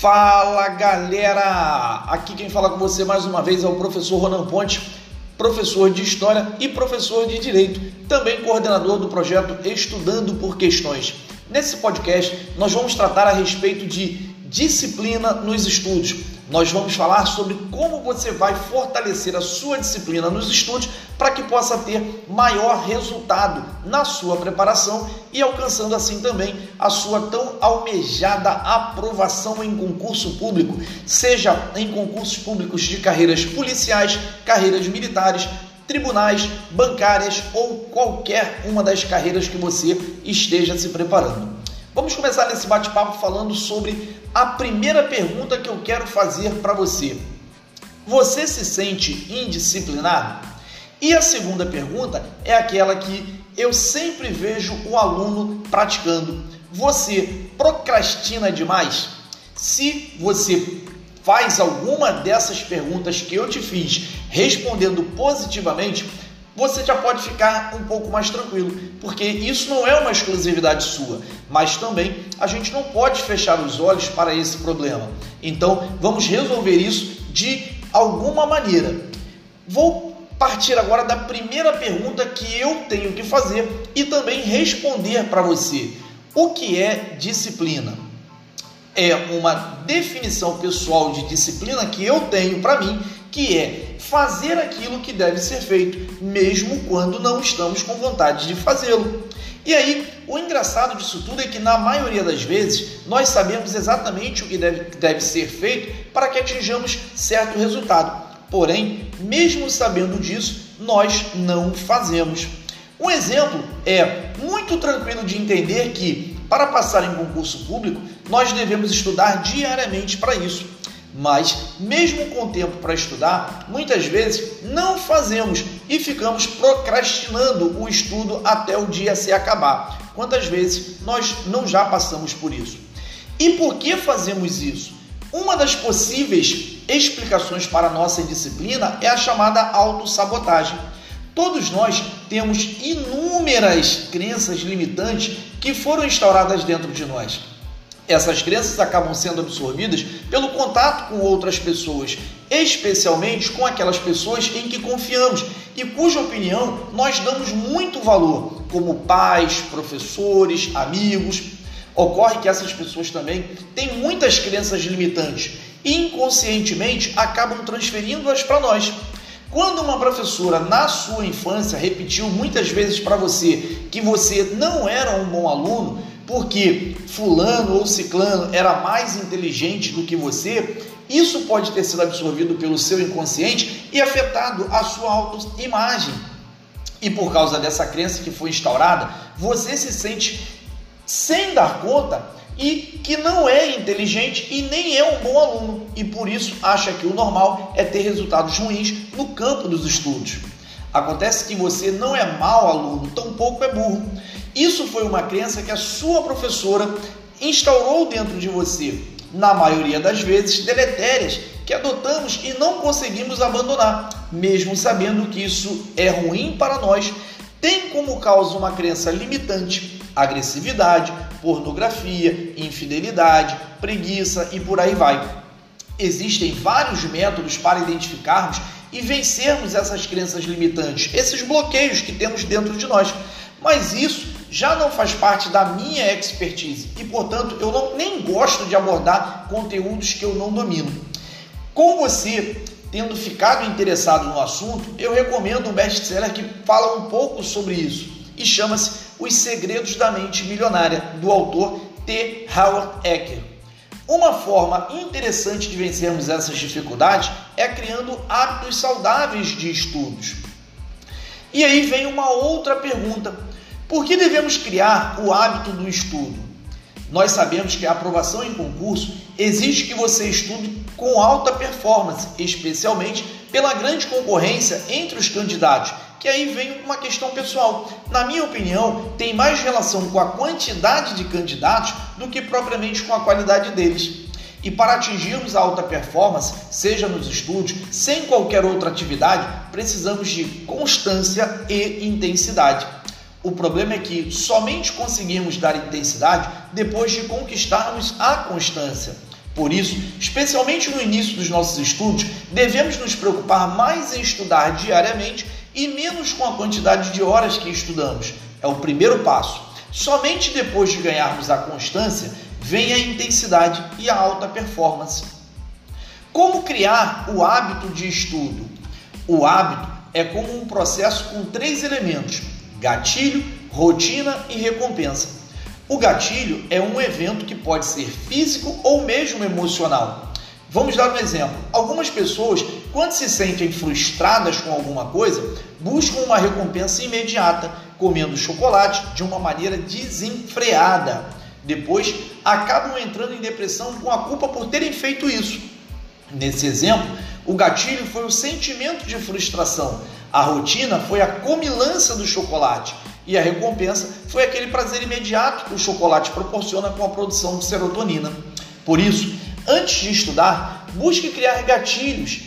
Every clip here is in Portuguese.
Fala galera! Aqui quem fala com você mais uma vez é o professor Ronan Ponte, professor de História e professor de Direito, também coordenador do projeto Estudando por Questões. Nesse podcast, nós vamos tratar a respeito de disciplina nos estudos. Nós vamos falar sobre como você vai fortalecer a sua disciplina nos estudos para que possa ter maior resultado na sua preparação e alcançando assim também a sua tão almejada aprovação em concurso público, seja em concursos públicos de carreiras policiais, carreiras militares, tribunais, bancárias ou qualquer uma das carreiras que você esteja se preparando. Vamos começar nesse bate-papo falando sobre a primeira pergunta que eu quero fazer para você. Você se sente indisciplinado? E a segunda pergunta é aquela que eu sempre vejo o aluno praticando. Você procrastina demais? Se você faz alguma dessas perguntas que eu te fiz respondendo positivamente, você já pode ficar um pouco mais tranquilo, porque isso não é uma exclusividade sua, mas também a gente não pode fechar os olhos para esse problema. Então, vamos resolver isso de alguma maneira. Vou partir agora da primeira pergunta que eu tenho que fazer e também responder para você. O que é disciplina? É uma definição pessoal de disciplina que eu tenho para mim que é fazer aquilo que deve ser feito, mesmo quando não estamos com vontade de fazê-lo. E aí, o engraçado disso tudo é que, na maioria das vezes, nós sabemos exatamente o que deve, deve ser feito para que atinjamos certo resultado. Porém, mesmo sabendo disso, nós não fazemos. Um exemplo é muito tranquilo de entender que, para passar em concurso público, nós devemos estudar diariamente para isso mas, mesmo com tempo para estudar, muitas vezes não fazemos e ficamos procrastinando o estudo até o dia se acabar. Quantas vezes nós não já passamos por isso? E por que fazemos isso? Uma das possíveis explicações para nossa indisciplina é a chamada autossabotagem. Todos nós temos inúmeras crenças limitantes que foram instauradas dentro de nós essas crenças acabam sendo absorvidas pelo contato com outras pessoas, especialmente com aquelas pessoas em que confiamos e cuja opinião nós damos muito valor, como pais, professores, amigos. Ocorre que essas pessoas também têm muitas crenças limitantes e inconscientemente acabam transferindo-as para nós. Quando uma professora na sua infância repetiu muitas vezes para você que você não era um bom aluno, porque fulano ou ciclano era mais inteligente do que você, isso pode ter sido absorvido pelo seu inconsciente e afetado a sua autoimagem. E por causa dessa crença que foi instaurada, você se sente sem dar conta e que não é inteligente e nem é um bom aluno e por isso acha que o normal é ter resultados ruins no campo dos estudos. Acontece que você não é mau aluno, tampouco é burro. Isso foi uma crença que a sua professora instaurou dentro de você, na maioria das vezes deletérias, que adotamos e não conseguimos abandonar, mesmo sabendo que isso é ruim para nós. Tem como causa uma crença limitante, agressividade, pornografia, infidelidade, preguiça e por aí vai. Existem vários métodos para identificarmos e vencermos essas crenças limitantes, esses bloqueios que temos dentro de nós. Mas isso já não faz parte da minha expertise e, portanto, eu não, nem gosto de abordar conteúdos que eu não domino. Com você tendo ficado interessado no assunto, eu recomendo um best-seller que fala um pouco sobre isso e chama-se Os Segredos da Mente Milionária, do autor T. Howard Ecker. Uma forma interessante de vencermos essas dificuldades é criando hábitos saudáveis de estudos. E aí vem uma outra pergunta: por que devemos criar o hábito do estudo? Nós sabemos que a aprovação em concurso exige que você estude com alta performance, especialmente pela grande concorrência entre os candidatos, que aí vem uma questão pessoal. Na minha opinião, tem mais relação com a quantidade de candidatos do que propriamente com a qualidade deles. E para atingirmos a alta performance, seja nos estudos, sem qualquer outra atividade, precisamos de constância e intensidade. O problema é que somente conseguimos dar intensidade depois de conquistarmos a constância. Por isso, especialmente no início dos nossos estudos, devemos nos preocupar mais em estudar diariamente e menos com a quantidade de horas que estudamos. É o primeiro passo. Somente depois de ganharmos a constância vem a intensidade e a alta performance. Como criar o hábito de estudo? O hábito é como um processo com três elementos: gatilho, rotina e recompensa. O gatilho é um evento que pode ser físico ou mesmo emocional. Vamos dar um exemplo. Algumas pessoas, quando se sentem frustradas com alguma coisa, buscam uma recompensa imediata, comendo chocolate de uma maneira desenfreada. Depois, acabam entrando em depressão com a culpa por terem feito isso. Nesse exemplo, o gatilho foi o sentimento de frustração, a rotina foi a comilança do chocolate e a recompensa foi aquele prazer imediato que o chocolate proporciona com a produção de serotonina. Por isso, antes de estudar, busque criar gatilhos,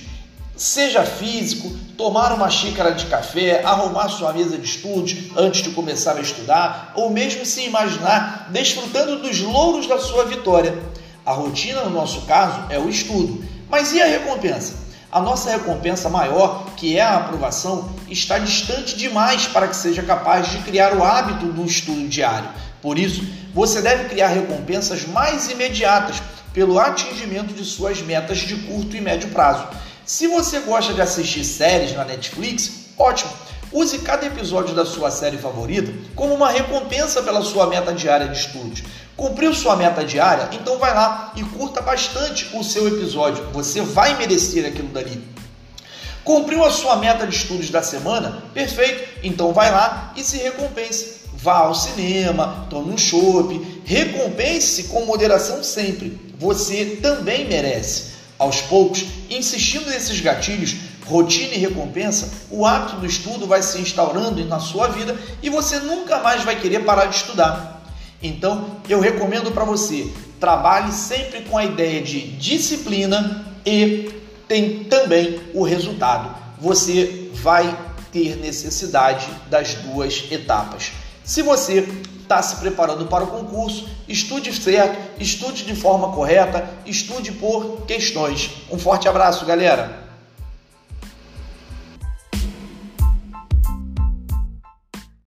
seja físico, tomar uma xícara de café, arrumar sua mesa de estudos antes de começar a estudar, ou mesmo se imaginar desfrutando dos louros da sua vitória. A rotina, no nosso caso, é o estudo. Mas e a recompensa? A nossa recompensa maior, que é a aprovação, está distante demais para que seja capaz de criar o hábito do estudo diário. Por isso, você deve criar recompensas mais imediatas pelo atingimento de suas metas de curto e médio prazo. Se você gosta de assistir séries na Netflix, ótimo! Use cada episódio da sua série favorita como uma recompensa pela sua meta diária de estudos. Cumpriu sua meta diária? Então vai lá e curta bastante o seu episódio. Você vai merecer aquilo dali. Cumpriu a sua meta de estudos da semana? Perfeito. Então vai lá e se recompense. Vá ao cinema, tome um chopp, recompense-se com moderação sempre. Você também merece. Aos poucos, insistindo nesses gatilhos, rotina e recompensa, o hábito do estudo vai se instaurando na sua vida e você nunca mais vai querer parar de estudar. Então, eu recomendo para você, trabalhe sempre com a ideia de disciplina e tem também o resultado. Você vai ter necessidade das duas etapas. Se você está se preparando para o concurso, estude certo, estude de forma correta, estude por questões. Um forte abraço, galera!